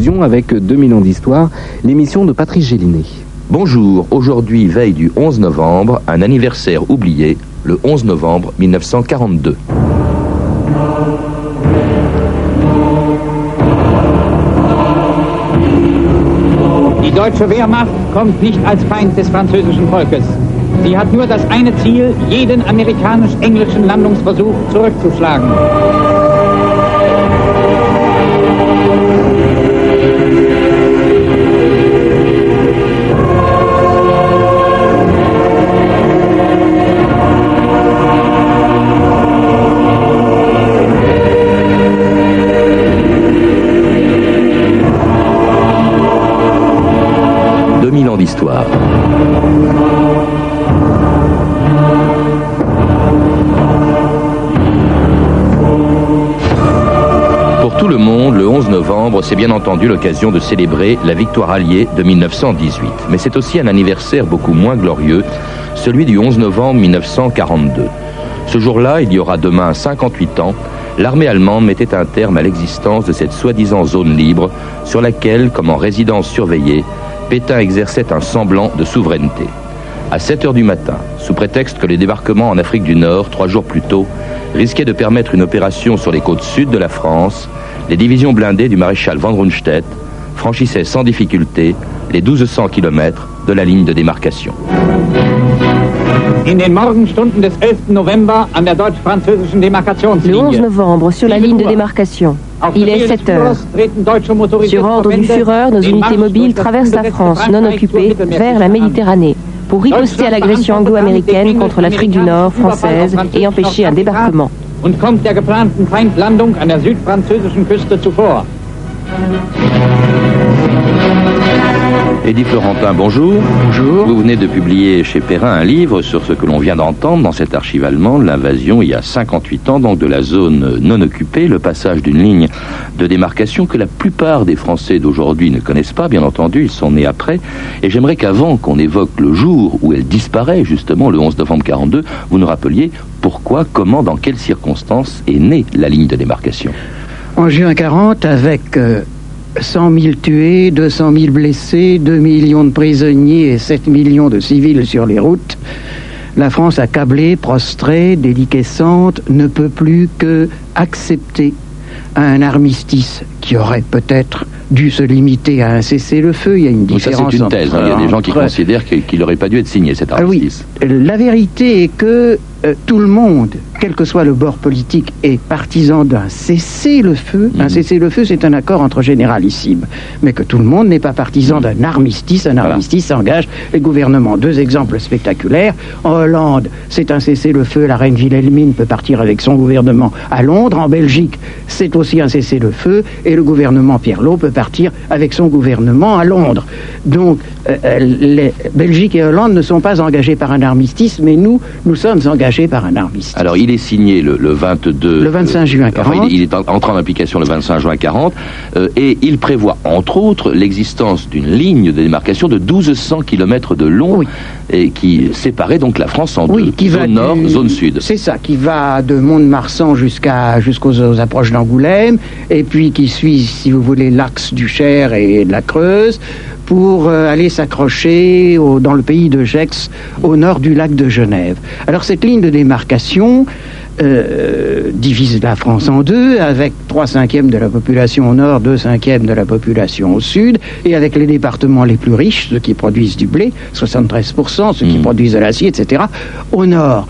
rediffusion avec 2000 ans d'histoire, l'émission de Patrice Gélinet. Bonjour, aujourd'hui veille du 11 novembre, un anniversaire oublié, le 11 novembre 1942. Die deutsche Wehrmacht kommt nicht als Feind des französischen Volkes. Sie hat nur das eine Ziel, jeden amerikanisch-englischen Landungsversuch zurückzuschlagen. Le monde, le 11 novembre, c'est bien entendu l'occasion de célébrer la victoire alliée de 1918. Mais c'est aussi un anniversaire beaucoup moins glorieux, celui du 11 novembre 1942. Ce jour-là, il y aura demain 58 ans, l'armée allemande mettait un terme à l'existence de cette soi-disant zone libre sur laquelle, comme en résidence surveillée, Pétain exerçait un semblant de souveraineté. À 7 heures du matin, sous prétexte que les débarquements en Afrique du Nord, trois jours plus tôt, risquaient de permettre une opération sur les côtes sud de la France, les divisions blindées du maréchal von Rundstedt franchissaient sans difficulté les 1200 km de la ligne de démarcation. In den Morgenstunden des 11. November an der deutsch-französischen Le 11 Demarkationslinie. novembre, sur la ligne de démarcation. Il est 7 heures. Sur ordre du Führer, nos unités mobiles traversent la France non occupée vers la Méditerranée pour riposter à l'agression anglo-américaine contre l'Afrique du Nord française et empêcher un débarquement. Und kommt der geplanten Feindlandung an der südfranzösischen Küste zuvor. Eddie Florentin, bonjour. Bonjour. Vous venez de publier chez Perrin un livre sur ce que l'on vient d'entendre dans cette archive allemande, l'invasion il y a 58 ans, donc de la zone non occupée, le passage d'une ligne de démarcation que la plupart des Français d'aujourd'hui ne connaissent pas, bien entendu, ils sont nés après. Et j'aimerais qu'avant qu'on évoque le jour où elle disparaît, justement, le 11 novembre 42, vous nous rappeliez pourquoi, comment, dans quelles circonstances est née la ligne de démarcation. En juin 40, avec euh, 100 000 tués, 200 000 blessés, 2 millions de prisonniers et 7 millions de civils sur les routes, la France accablée, prostrée, déliquescente, ne peut plus que accepter un armistice qui aurait peut-être dû se limiter à un cessez-le-feu. Il y a une différence. c'est une thèse. hein. Il y a des gens qui entre- considèrent qu'il n'aurait pas dû être signé cet Ah oui, armistice. la vérité est que euh, tout le monde, quel que soit le bord politique, est partisan d'un cessez-le-feu. Un Mhm. cessez-le-feu, c'est un accord entre généralissimes. Mais que tout le monde n'est pas partisan d'un armistice. Un Voilà. armistice engage les gouvernements. Deux exemples spectaculaires. En Hollande, c'est un cessez-le-feu. La reine Wilhelmine peut partir avec son gouvernement à Londres. En Belgique, c'est aussi un cessez-le-feu. Et le gouvernement Pierlot peut partir avec son gouvernement à Londres. Donc, euh, euh, les Belgique et Hollande ne sont pas engagés par un armistice, mais nous, nous sommes engagés par un armistice. Alors, il est signé le, le 22... Le 25 juin enfin, 40. il, il est en- entré en application le 25 juin 40, euh, et il prévoit, entre autres, l'existence d'une ligne de démarcation de 1200 km de long, Oui. et qui séparait donc la France en Oui, deux, qui va zone nord, du- zone sud. C'est ça, qui va de Mont-de-Marsan jusqu'à jusqu'aux aux approches d'Angoulême, et puis qui suit, si vous voulez, l'axe du Cher et de la Creuse, pour euh, aller s'accrocher dans le pays de Gex, au nord du lac de Genève. Alors cette ligne de démarcation euh, divise la France en deux, avec trois cinquièmes de la population au nord, deux cinquièmes de la population au sud, et avec les départements les plus riches, ceux qui produisent du blé, 73%, ceux qui Mhm. produisent de l'acier, etc., au nord.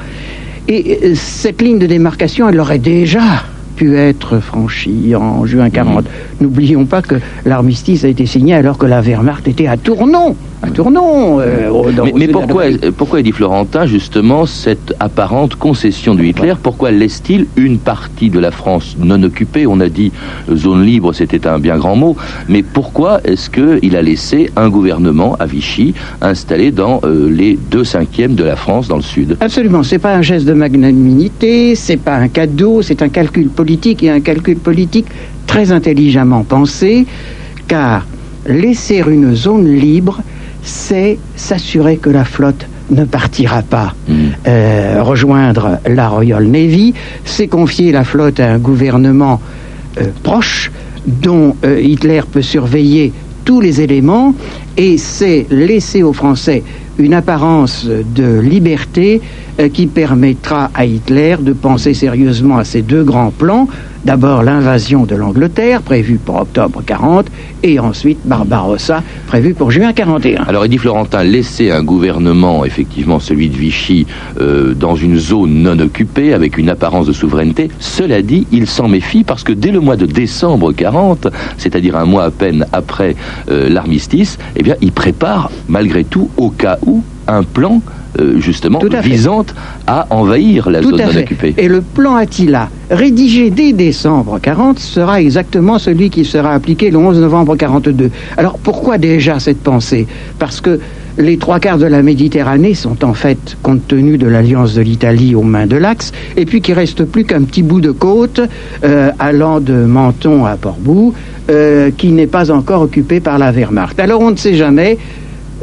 Et euh, cette ligne de démarcation, elle aurait déjà pu être franchie en juin 40. N'oublions pas que l'armistice a été signé alors que la Wehrmacht était à Tournon. À Tournon. euh, dans- Mais, mais pourquoi, pourquoi Eddie Florentin, justement, cette apparente concession de Hitler Pourquoi laisse-t-il une partie de la France non occupée? On a dit euh, zone libre, c'était un bien grand mot. Mais pourquoi est-ce qu'il a laissé un gouvernement à Vichy installé dans euh, les deux cinquièmes de la France dans le sud? Absolument, c'est pas un geste de magnanimité, c'est pas un cadeau, c'est un calcul politique et un calcul politique très intelligemment pensé, car laisser une zone libre, c'est s'assurer que la flotte ne partira pas Mm. euh, rejoindre la Royal Navy, c'est confier la flotte à un gouvernement euh, proche, dont euh, Hitler peut surveiller tous les éléments et c'est laisser aux Français une apparence de liberté qui permettra à Hitler de penser sérieusement à ces deux grands plans. D'abord l'invasion de l'Angleterre, prévue pour octobre 40, et ensuite Barbarossa, prévue pour juin 41. Alors Edith Florentin, laisser un gouvernement, effectivement celui de Vichy, euh, dans une zone non occupée, avec une apparence de souveraineté, cela dit, il s'en méfie parce que dès le mois de décembre 40, c'est-à-dire un mois à peine après euh, l'armistice, eh bien, il prépare malgré tout, au cas où, un plan euh, justement visant à envahir la zone non occupée. Et le plan Attila, rédigé dès décembre 40, sera exactement celui qui sera appliqué le 11 novembre 42. Alors pourquoi déjà cette pensée? Parce que les trois quarts de la Méditerranée sont en fait, compte tenu de l'alliance de l'Italie aux mains de l'Axe, et puis qu'il reste plus qu'un petit bout de côte euh, allant de Menton à Portbou, euh, qui n'est pas encore occupé par la Wehrmacht. Alors on ne sait jamais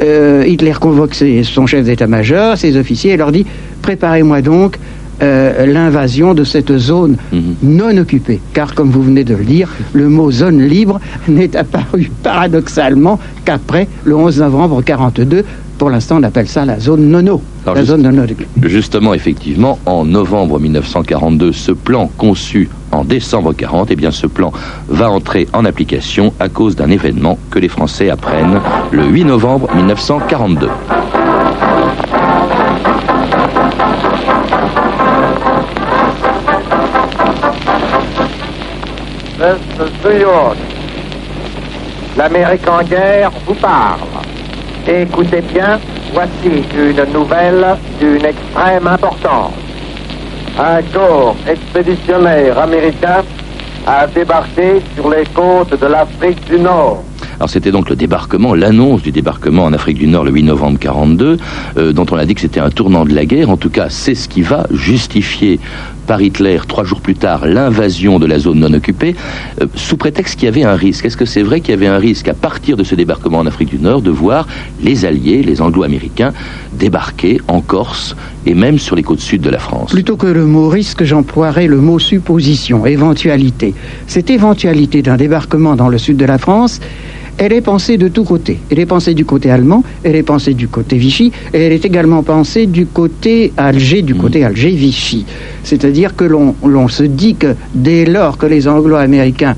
euh, Hitler convoque son chef d'état-major, ses officiers, et leur dit Préparez-moi donc euh, l'invasion de cette zone mhm. non occupée. Car, comme vous venez de le dire, le mot zone libre n'est apparu paradoxalement qu'après le 11 novembre 1942. Pour l'instant, on appelle ça la zone nono. La zone non Justement, effectivement, en novembre 1942, ce plan conçu en décembre 40, eh bien ce plan va entrer en application à cause d'un événement que les Français apprennent le 8 novembre 1942. L'Amérique en guerre vous parle. Écoutez bien, voici une nouvelle d'une extrême importance un corps expéditionnaire américain a débarqué sur les côtes de l'Afrique du Nord. Alors c'était donc le débarquement, l'annonce du débarquement en Afrique du Nord le 8 novembre 42, euh, dont on a dit que c'était un tournant de la guerre. En tout cas, c'est ce qui va justifier par Hitler trois jours plus tard l'invasion de la zone non occupée, euh, sous prétexte qu'il y avait un risque. Est-ce que c'est vrai qu'il y avait un risque à partir de ce débarquement en Afrique du Nord de voir les Alliés, les Anglo-Américains, débarquer en Corse et même sur les côtes sud de la France? Plutôt que le mot risque, j'emploierais le mot supposition, éventualité. Cette éventualité d'un débarquement dans le sud de la France elle est pensée de tous côtés. Elle est pensée du côté allemand, elle est pensée du côté Vichy, et elle est également pensée du côté Alger, du mm. côté Alger-Vichy. C'est-à-dire que l'on se dit que dès lors que les Anglo-Américains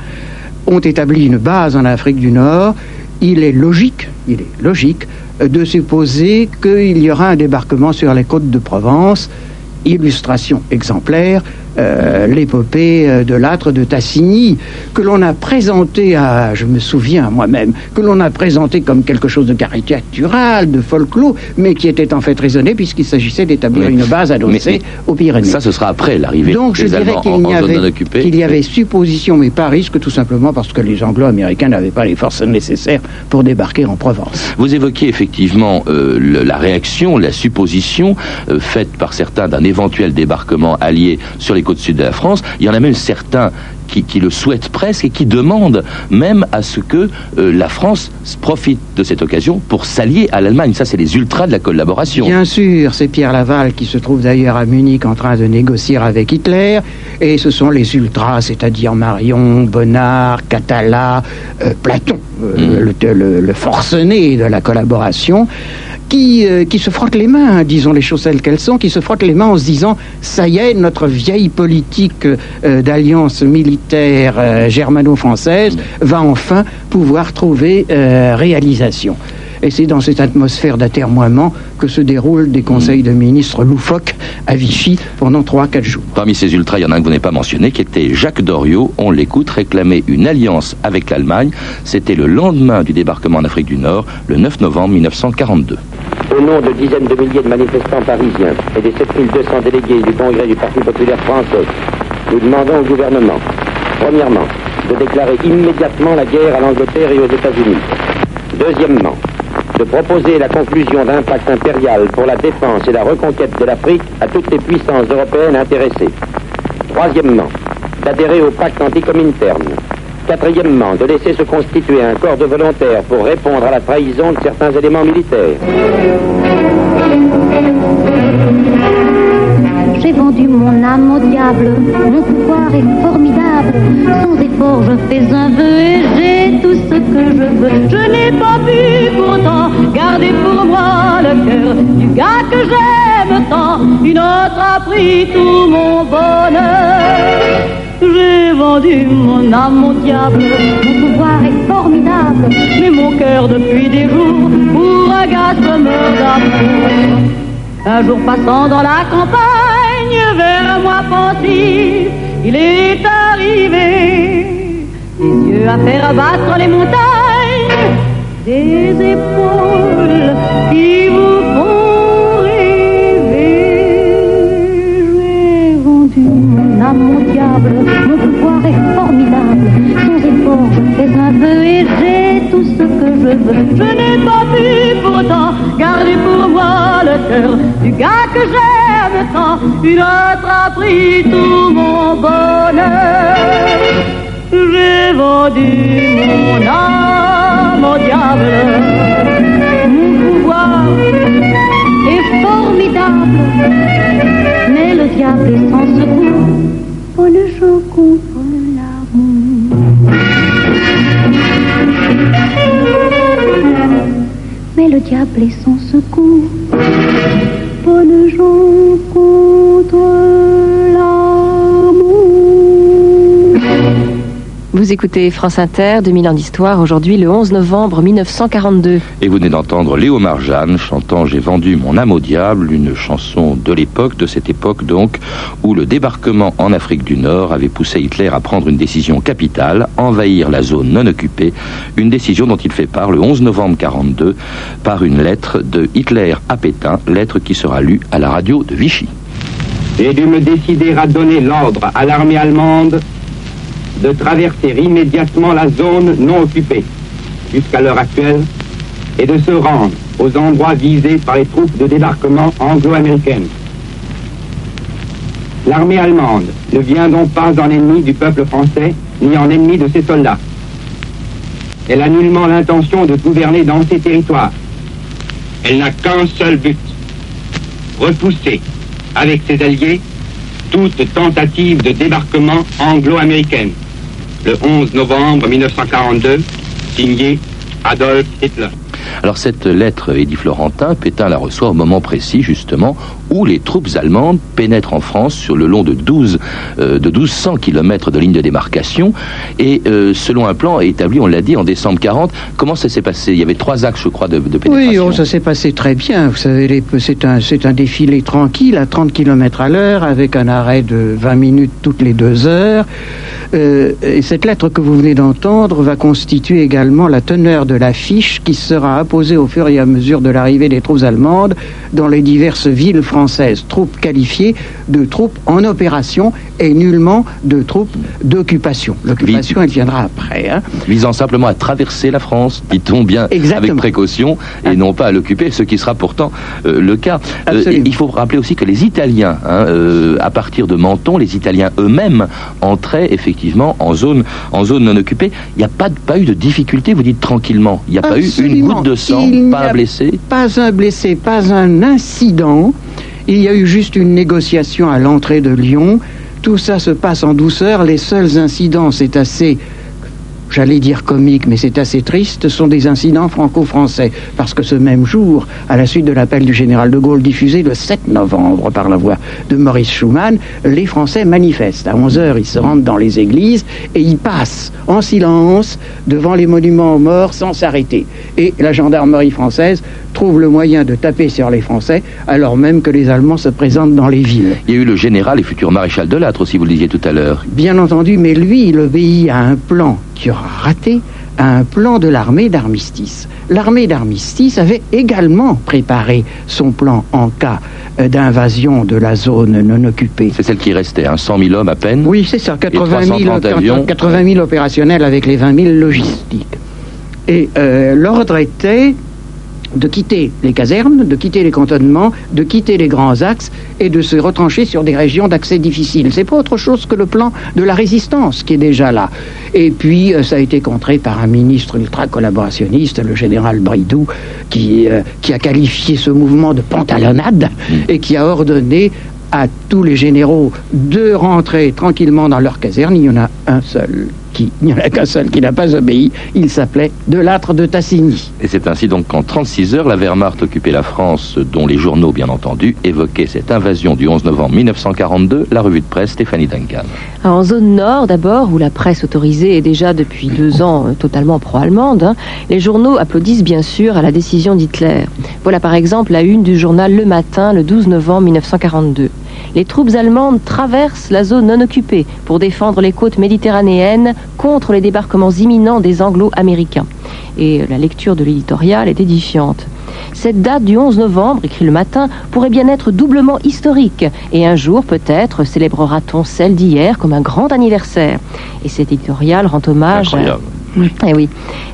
ont établi une base en Afrique du Nord, il est logique, il est logique de supposer qu'il y aura un débarquement sur les côtes de Provence, illustration exemplaire euh, l'épopée euh, de l'âtre de Tassigny, que l'on a présenté à, je me souviens moi-même, que l'on a présenté comme quelque chose de caricatural, de folklore, mais qui était en fait raisonné puisqu'il s'agissait d'établir une base adossée aux Pyrénées. Ça, ce sera après l'arrivée Donc je dirais qu'il y, avait, qu'il y avait supposition, mais pas risque, tout simplement parce que les Anglo-Américains n'avaient pas les forces nécessaires pour débarquer en Provence. Vous évoquez effectivement euh, la réaction, la supposition faite par certains d'un éventuel débarquement allié sur les les côtes sud de la France. Il y en a même certains qui, le souhaitent presque et qui demandent même à ce que euh, la France profite de cette occasion pour s'allier à l'Allemagne. Ça, c'est les ultras de la collaboration. Bien sûr, c'est Pierre Laval qui se trouve d'ailleurs à Munich en train de négocier avec Hitler. Et ce sont les ultras, c'est-à-dire Marion, Bonnard, Catala, euh, Platon, euh, mmh. le, le forcené de la collaboration qui, euh, qui se frottent les mains, hein, disons les choses telles qu'elles sont, qui se frottent les mains en se disant ça y est, notre vieille politique euh, d'alliance militaire euh, germano-française va enfin pouvoir trouver réalisation. Et c'est dans cette atmosphère d'atermoiement que se déroulent des conseils de ministres loufoques à Vichy pendant 3-4 jours. Parmi ces ultras, il y en a un que vous n'avez pas mentionné, qui était Jacques Doriot. On l'écoute réclamer une alliance avec l'Allemagne. C'était le lendemain du débarquement en Afrique du Nord, le 9 novembre 1942. Au nom de dizaines de milliers de manifestants parisiens et des 7200 délégués du Congrès du Parti populaire français, nous demandons au gouvernement, premièrement, de déclarer immédiatement la guerre à l'Angleterre et aux États-Unis. Deuxièmement, de proposer la conclusion d'un pacte impérial pour la défense et la reconquête de l'Afrique à toutes les puissances européennes intéressées. Troisièmement, d'adhérer au pacte anticominterne. Quatrièmement, de laisser se constituer un corps de volontaires pour répondre à la trahison de certains éléments militaires. J'ai vendu mon âme au diable, mon pouvoir est formidable. Sans effort, je fais un vœu et j'ai tout ce que je veux. Je n'ai pas pu pourtant garder pour moi le cœur du gars que j'aime tant. Une autre a pris tout mon bonheur. J'ai vendu mon âme au diable, mon pouvoir est formidable, mais mon cœur depuis des jours pour un gars meurt d'amour. Un jour passant dans la campagne, vers moi pensif, il est arrivé, les yeux à faire battre les montagnes, des épaules qui vous font rêver. J'ai vendu mon âme au diable, mon pouvoir est formidable, sans effort je fais un vœu et j'ai tout ce que je veux. Je n'ai pas pu pourtant garder pour moi le cœur du gars que j'aime tant. Une autre a pris tout mon bonheur. J'ai vendu mon âme au diable. Mon pouvoir est formidable, mais le diable est sans secours. Bonne jour contre l'amour. Mais le diable est sans secours. Bonne jour Vous écoutez France Inter, 2000 ans d'histoire, aujourd'hui le 11 novembre 1942. Et vous venez d'entendre Léo Marjane chantant J'ai vendu mon âme au diable, une chanson de l'époque, de cette époque donc, où le débarquement en Afrique du Nord avait poussé Hitler à prendre une décision capitale, envahir la zone non occupée, une décision dont il fait part le 11 novembre 42 par une lettre de Hitler à Pétain, lettre qui sera lue à la radio de Vichy. J'ai dû me décider à donner l'ordre à l'armée allemande de traverser immédiatement la zone non occupée jusqu'à l'heure actuelle et de se rendre aux endroits visés par les troupes de débarquement anglo-américaines. L'armée allemande ne vient donc pas en ennemi du peuple français ni en ennemi de ses soldats. Elle a nullement l'intention de gouverner dans ces territoires. Elle n'a qu'un seul but, repousser avec ses alliés toute tentative de débarquement anglo-américaine le 11 novembre 1942, signé Adolf Hitler. Alors cette lettre, Eddie Florentin, Pétain la reçoit au moment précis justement où les troupes allemandes pénètrent en France sur le long de 12 euh, de 1200 km de ligne de démarcation et euh, selon un plan établi, on l'a dit, en décembre 40. Comment ça s'est passé? Il y avait trois axes, je crois, de, de pénétration. Oui, oh, ça s'est passé très bien. Vous savez, c'est un, c'est un défilé tranquille à 30 km à l'heure avec un arrêt de 20 minutes toutes les deux heures. Euh, et cette lettre que vous venez d'entendre va constituer également la teneur de l'affiche qui sera apposée au fur et à mesure de l'arrivée des troupes allemandes dans les diverses villes françaises. Troupes qualifiées de troupes en opération et nullement de troupes d'occupation. L'occupation, elle viendra après. hein. visant simplement à traverser la France, dit-on bien avec précaution, et non pas à l'occuper, ce qui sera pourtant euh, le cas. Euh, il faut rappeler aussi que les Italiens, hein, euh, à partir de Menton, les Italiens eux-mêmes entraient effectivement en zone, en zone non occupée. Il n'y a pas, pas eu de difficulté, vous dites tranquillement. Il n'y a pas eu une goutte de sang, Il pas un blessé. Pas un blessé, pas un incident. Il y a eu juste une négociation à l'entrée de Lyon. Tout ça se passe en douceur. Les seuls incidents, c'est assez, j'allais dire comique, mais c'est assez triste, sont des incidents franco-français. Parce que ce même jour, à la suite de l'appel du général de Gaulle diffusé le 7 novembre par la voix de Maurice Schumann, les Français manifestent. À 11 heures, ils se rendent dans les églises et ils passent en silence devant les monuments aux morts sans s'arrêter. Et la gendarmerie française trouve le moyen de taper sur les Français alors même que les Allemands se présentent dans les villes. Il y a eu le général et futur maréchal de Lattre aussi, vous le disiez tout à l'heure. Bien entendu, mais lui, il obéit à un plan qui aura raté, à un plan de l'armée d'armistice. L'armée d'armistice avait également préparé son plan en cas euh, d'invasion de la zone non occupée. C'est celle qui restait, hein, 100 000 hommes à peine. Oui, c'est ça, 80 000, 330 avions. 80 000 opérationnels avec les 20 000 logistiques. Et euh, l'ordre était de quitter les casernes, de quitter les cantonnements, de quitter les grands axes et de se retrancher sur des régions d'accès difficiles. C'est pas autre chose que le plan de la résistance qui est déjà là. Et puis euh, ça a été contré par un ministre ultra collaborationniste, le général Bridoux, qui, euh, qui a qualifié ce mouvement de pantalonnade et qui a ordonné à tous les généraux de rentrer tranquillement dans leur caserne. Il y en a un seul qui, il n'y en a qu'un seul qui n'a pas obéi. Il s'appelait Delattre de Tassigny. Et c'est ainsi donc qu'en 36 heures, la Wehrmacht occupait la France, dont les journaux, bien entendu, évoquaient cette invasion du 11 novembre 1942, la revue de presse Stéphanie Duncan. en zone nord d'abord, où la presse autorisée est déjà depuis deux ans euh, totalement pro-allemande, hein, les journaux applaudissent bien sûr à la décision d'Hitler. Voilà par exemple la une du journal Le Matin le 12 novembre 1942 les troupes allemandes traversent la zone non occupée pour défendre les côtes méditerranéennes contre les débarquements imminents des anglo-américains. Et la lecture de l'éditorial est édifiante. Cette date du 11 novembre, écrit le matin, pourrait bien être doublement historique. Et un jour, peut-être, célébrera-t-on celle d'hier comme un grand anniversaire. Et cet éditorial rend hommage. Eh oui,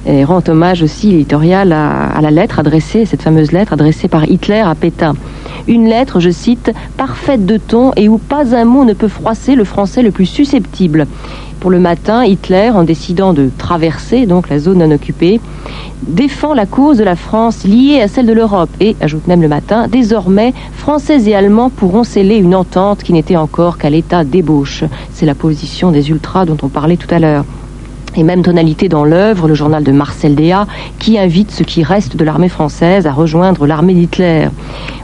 et rend hommage aussi l'éditorial à, la lettre adressée, cette fameuse lettre adressée par Hitler à Pétain. Une lettre, je cite, parfaite de ton et où pas un mot ne peut froisser le français le plus susceptible. Pour le matin, Hitler, en décidant de traverser donc la zone non occupée, défend la cause de la France liée à celle de l'Europe et, ajoute même le matin, désormais, Français et Allemands pourront sceller une entente qui n'était encore qu'à l'état d'ébauche. C'est la position des ultras dont on parlait tout à l'heure et même tonalité dans l'œuvre, le journal de Marcel Déat, qui invite ce qui reste de l'armée française à rejoindre l'armée d'Hitler.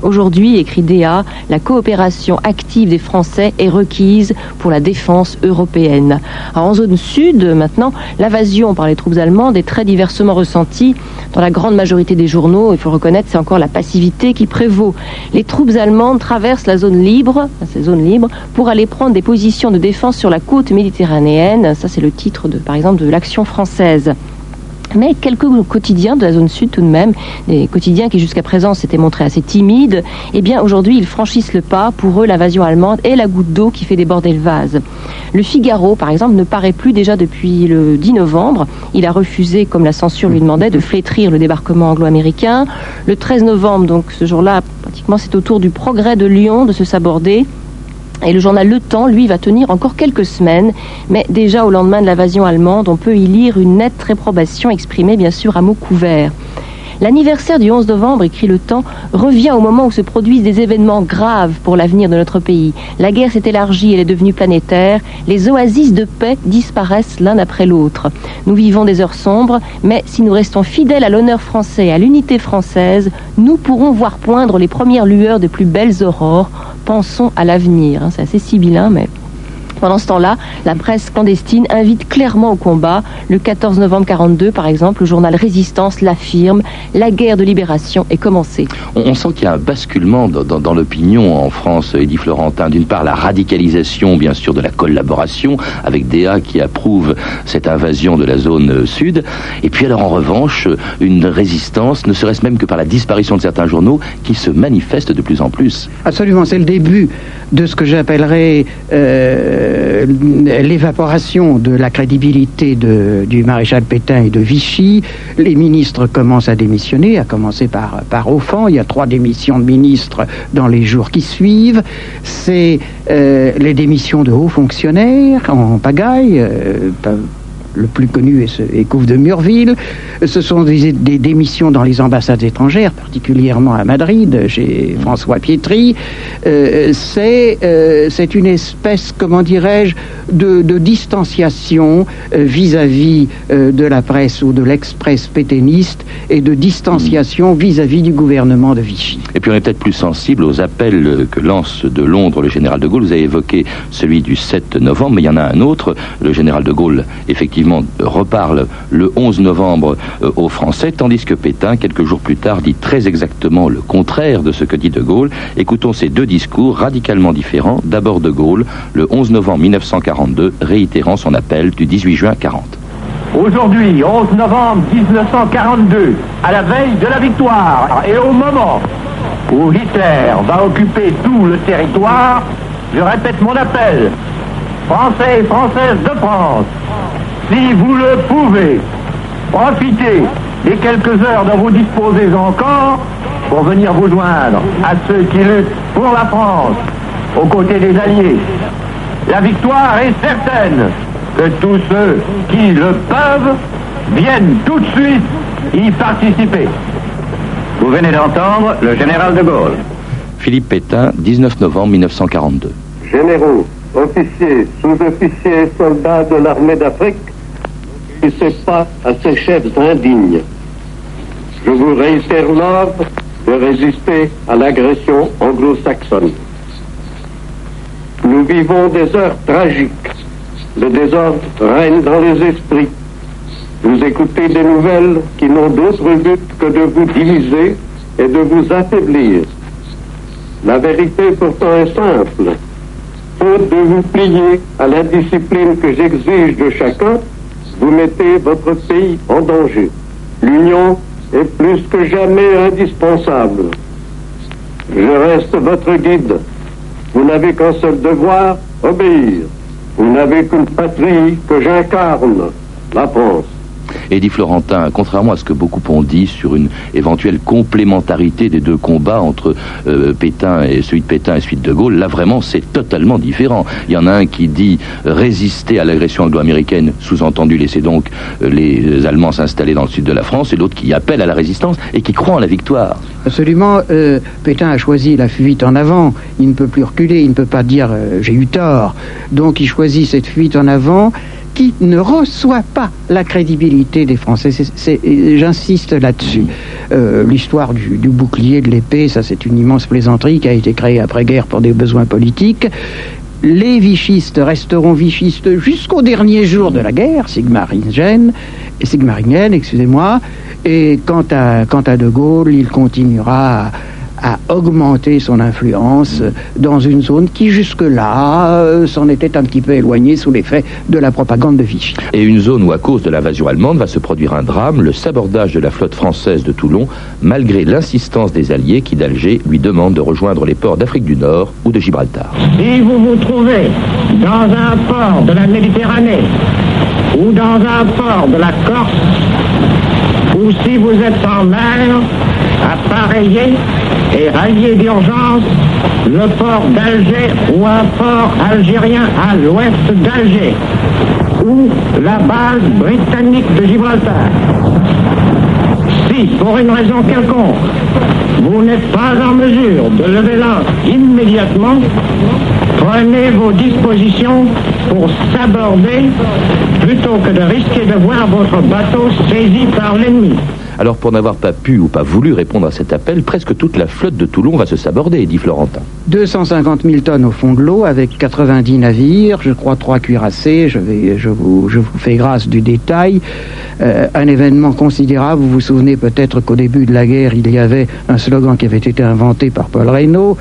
Aujourd'hui, écrit Déat, la coopération active des Français est requise pour la défense européenne. en zone sud, maintenant, l'invasion par les troupes allemandes est très diversement ressentie. Dans la grande majorité des journaux, il faut reconnaître, c'est encore la passivité qui prévaut. Les troupes allemandes traversent la zone libre, ces zones libres, pour aller prendre des positions de défense sur la côte méditerranéenne. Ça, c'est le titre, de, par exemple, l'action française. Mais quelques quotidiens de la zone sud tout de même, des quotidiens qui jusqu'à présent s'étaient montrés assez timides, eh bien aujourd'hui ils franchissent le pas. Pour eux, l'invasion allemande est la goutte d'eau qui fait déborder le vase. Le Figaro, par exemple, ne paraît plus déjà depuis le 10 novembre. Il a refusé, comme la censure lui demandait, de flétrir le débarquement anglo-américain. Le 13 novembre, donc ce jour-là, pratiquement c'est au tour du progrès de Lyon de se saborder. Et le journal Le Temps, lui, va tenir encore quelques semaines, mais déjà au lendemain de l'invasion allemande, on peut y lire une nette réprobation exprimée bien sûr à mots couverts. L'anniversaire du 11 novembre, écrit le temps, revient au moment où se produisent des événements graves pour l'avenir de notre pays. La guerre s'est élargie, elle est devenue planétaire. Les oasis de paix disparaissent l'un après l'autre. Nous vivons des heures sombres, mais si nous restons fidèles à l'honneur français à l'unité française, nous pourrons voir poindre les premières lueurs de plus belles aurores. Pensons à l'avenir. Hein. C'est assez sibyllin, mais pendant ce temps-là, la presse clandestine invite clairement au combat. Le 14 novembre 42, par exemple, le journal Résistance l'affirme, la guerre de libération est commencée. On, sent qu'il y a un basculement dans, l'opinion en France, Edith Florentin. D'une part, la radicalisation, bien sûr, de la collaboration avec DA qui approuve cette invasion de la zone sud. Et puis alors, en revanche, une résistance, ne serait-ce même que par la disparition de certains journaux, qui se manifeste de plus en plus. Absolument, c'est le début de ce que j'appellerais... Euh, euh, l'évaporation de la crédibilité du maréchal Pétain et de Vichy. Les ministres commencent à démissionner, à commencer par, par. Il y a trois démissions de ministres dans les jours qui suivent. C'est euh, les démissions de hauts fonctionnaires en pagaille. Euh, le plus connu est, Couve de Murville. Ce sont des, démissions dans les ambassades étrangères, particulièrement à Madrid, chez François Pietri. Euh, euh, c'est une espèce, comment dirais-je, de, distanciation euh, vis-à-vis de la presse ou de l'express pétainiste et de distanciation vis-à-vis du gouvernement de Vichy. Et puis on est peut-être plus sensible aux appels que lance de Londres le général de Gaulle. Vous avez évoqué celui du 7 novembre, mais il y en a un autre. Le général de Gaulle, effectivement, reparle le 11 novembre euh, aux Français, tandis que Pétain, quelques jours plus tard, dit très exactement le contraire de ce que dit De Gaulle. Écoutons ces deux discours radicalement différents. D'abord De Gaulle, le 11 novembre 1942, réitérant son appel du 18 juin 40. Aujourd'hui, 11 novembre 1942, à la veille de la victoire et au moment où Hitler va occuper tout le territoire, je répète mon appel. Français et Françaises de France, si vous le pouvez, profitez des quelques heures dont vous disposez encore pour venir vous joindre à ceux qui luttent pour la France, aux côtés des Alliés. La victoire est certaine que tous ceux qui le peuvent viennent tout de suite y participer. Vous venez d'entendre le général de Gaulle. Philippe Pétain, 19 novembre 1942. Généraux, officiers, sous-officiers et soldats de l'armée d'Afrique, ne pas à ces chefs indignes. Je vous réitère l'ordre de résister à l'agression anglo-saxonne. Nous vivons des heures tragiques. Le désordre règne dans les esprits. Vous écoutez des nouvelles qui n'ont d'autre but que de vous diviser et de vous affaiblir. La vérité pourtant est simple. Faute de vous plier à la discipline que j'exige de chacun, vous mettez votre pays en danger. L'union est plus que jamais indispensable. Je reste votre guide. Vous n'avez qu'un seul devoir, obéir. Vous n'avez qu'une patrie que j'incarne, la France. Eddie Florentin, contrairement à ce que beaucoup ont dit sur une éventuelle complémentarité des deux combats entre euh, Pétain et celui de Pétain et celui de De Gaulle, là vraiment c'est totalement différent. Il y en a un qui dit résister à l'agression anglo-américaine, sous-entendu laisser donc euh, les Allemands s'installer dans le sud de la France, et l'autre qui appelle à la résistance et qui croit en la victoire. Absolument. Euh, Pétain a choisi la fuite en avant. Il ne peut plus reculer. Il ne peut pas dire j'ai eu tort. Donc il choisit cette fuite en avant qui ne reçoit pas la crédibilité des Français. J'insiste là-dessus. Euh, l'histoire du, bouclier, de l'épée, ça c'est une immense plaisanterie qui a été créée après-guerre pour des besoins politiques. Les vichistes resteront vichistes jusqu'au dernier jour de la guerre, Sigmaringen, Sigmaringen, excusez-moi. Et quant à, quant à De Gaulle, il continuera à a augmenté son influence dans une zone qui jusque-là euh, s'en était un petit peu éloignée sous l'effet de la propagande de Vichy. Et une zone où à cause de l'invasion allemande va se produire un drame, le sabordage de la flotte française de Toulon, malgré l'insistance des Alliés qui d'Alger lui demandent de rejoindre les ports d'Afrique du Nord ou de Gibraltar. Si vous vous trouvez dans un port de la Méditerranée ou dans un port de la Corse, ou si vous êtes en mer, appareillé et rallier d'urgence le port d'Alger ou un port algérien à l'ouest d'Alger ou la base britannique de Gibraltar. Si, pour une raison quelconque, vous n'êtes pas en mesure de lever l'ancre immédiatement, prenez vos dispositions pour s'aborder plutôt que de risquer de voir votre bateau saisi par l'ennemi. Alors pour n'avoir pas pu ou pas voulu répondre à cet appel, presque toute la flotte de Toulon va se saborder, dit Florentin. 250 000 tonnes au fond de l'eau avec 90 navires, je crois trois cuirassés, je, vous fais grâce du détail. Euh, un événement considérable, vous vous souvenez peut-être qu'au début de la guerre, il y avait un slogan qui avait été inventé par Paul Reynaud,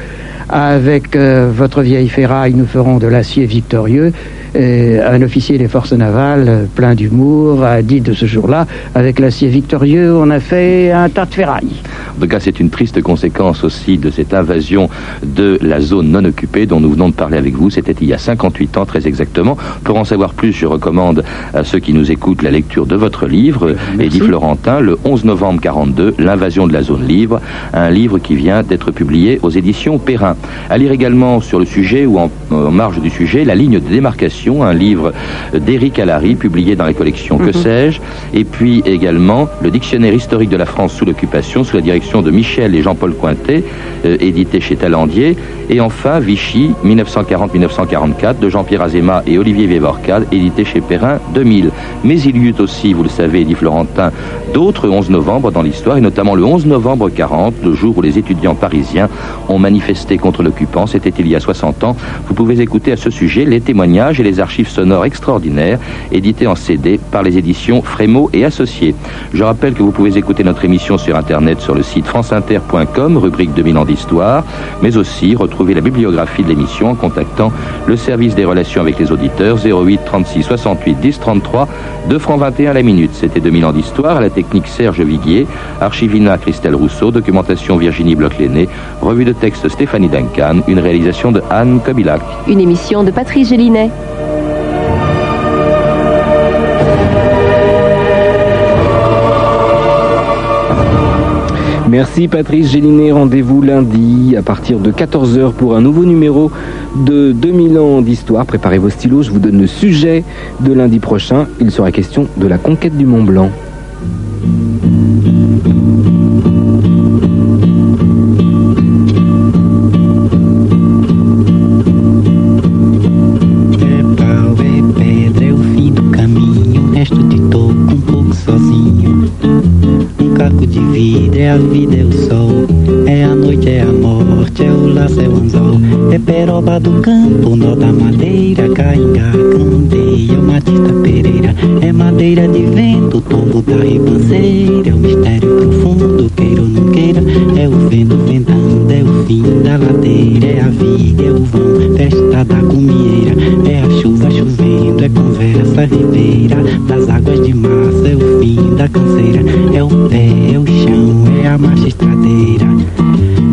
avec euh, votre vieille ferraille, nous ferons de l'acier victorieux. un officier des forces navales, euh, plein d'humour, a dit de ce jour-là, avec l'acier victorieux, on a fait un tas de ferraille. En tout cas, c'est une triste conséquence aussi de cette invasion de la zone non occupée dont nous venons de parler avec vous. C'était il y a 58 ans, très exactement. Pour en savoir plus, je recommande à ceux qui nous écoutent la lecture de votre livre, Eddie Florentin, le 11 novembre 42, L'invasion de la zone libre, un livre qui vient d'être publié aux éditions Perrin. À lire également sur le sujet ou en, marge du sujet, La ligne de démarcation, un livre d'Éric Allary, publié dans la collection Que mhm. sais-je, et puis également le dictionnaire historique de la France sous l'occupation, sous la direction de Michel et Jean-Paul Cointet, euh, édité chez Talandier, et enfin Vichy, 1940-1944, de Jean-Pierre Azéma et Olivier Vévorcade, édité chez Perrin 2000. Mais il y eut aussi, vous le savez, dit Florentin, d'autres 11 novembre dans l'histoire, et notamment le 11 novembre 40, le jour où les étudiants parisiens ont manifesté contre l'occupant, c'était il y a 60 ans. Vous pouvez écouter à ce sujet les témoignages et les archives sonores extraordinaires, édités en CD par les éditions Frémaux et Associés. Je rappelle que vous pouvez écouter notre émission sur Internet sur le site franceinter.com, rubrique 2000 ans d'histoire, mais aussi retrouver la bibliographie de l'émission en contactant le service des relations avec les auditeurs 08 36 68 10 33 2 francs 21 la minute. C'était 2000 ans d'histoire à la technique Serge Viguier, archivina Christelle Rousseau, documentation Virginie Bloch-Léné, revue de texte Stéphanie Duncan, une réalisation de Anne Kobilac. Une émission de Patrice Gélinet. Merci Patrice Gélinet, rendez-vous lundi à partir de 14h pour un nouveau numéro de 2000 ans d'histoire. Préparez vos stylos, je vous donne le sujet de lundi prochain. Il sera question de la conquête du Mont Blanc. a vida, é o sol, é a noite, é a morte, é o laço, é o anzol, é peroba do campo, nó da madeira, caingá, candeia, o matista pereira, é madeira de vento, tombo da ribanceira, é o mistério profundo, queira ou não queira, é o vento ventando, é o fim da ladeira, é a vida, é o vão, festa da gumieira, é a chuva chovendo, é conversa ribeira, das águas de massa, é o fim da canseira, é o pé, é o a magistradeira.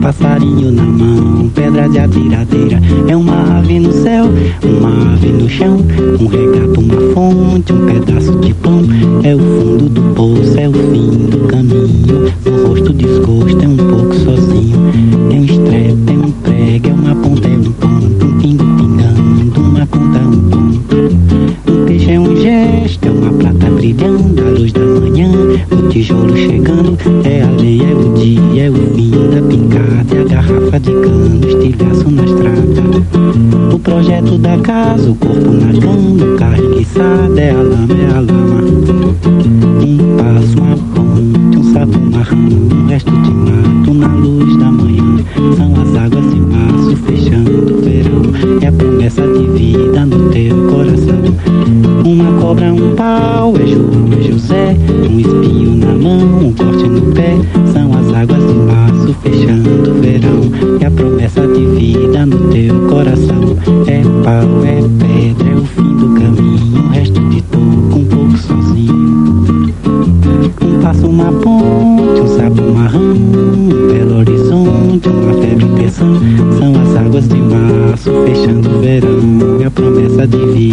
Passarinho na mão, pedra de atiradeira. É uma ave no céu, uma ave no chão. Um regato, uma fonte, um pedaço de pão. É o fundo do poço, é o fim do caminho. No rosto desgosto é um pouco vida no teu coração. Uma cobra, um pau, é João, é José. Um espinho na mão, um corte no pé. São as águas de março fechando o verão. E a promessa de vida no teu coração é pau, é pé. 那你你。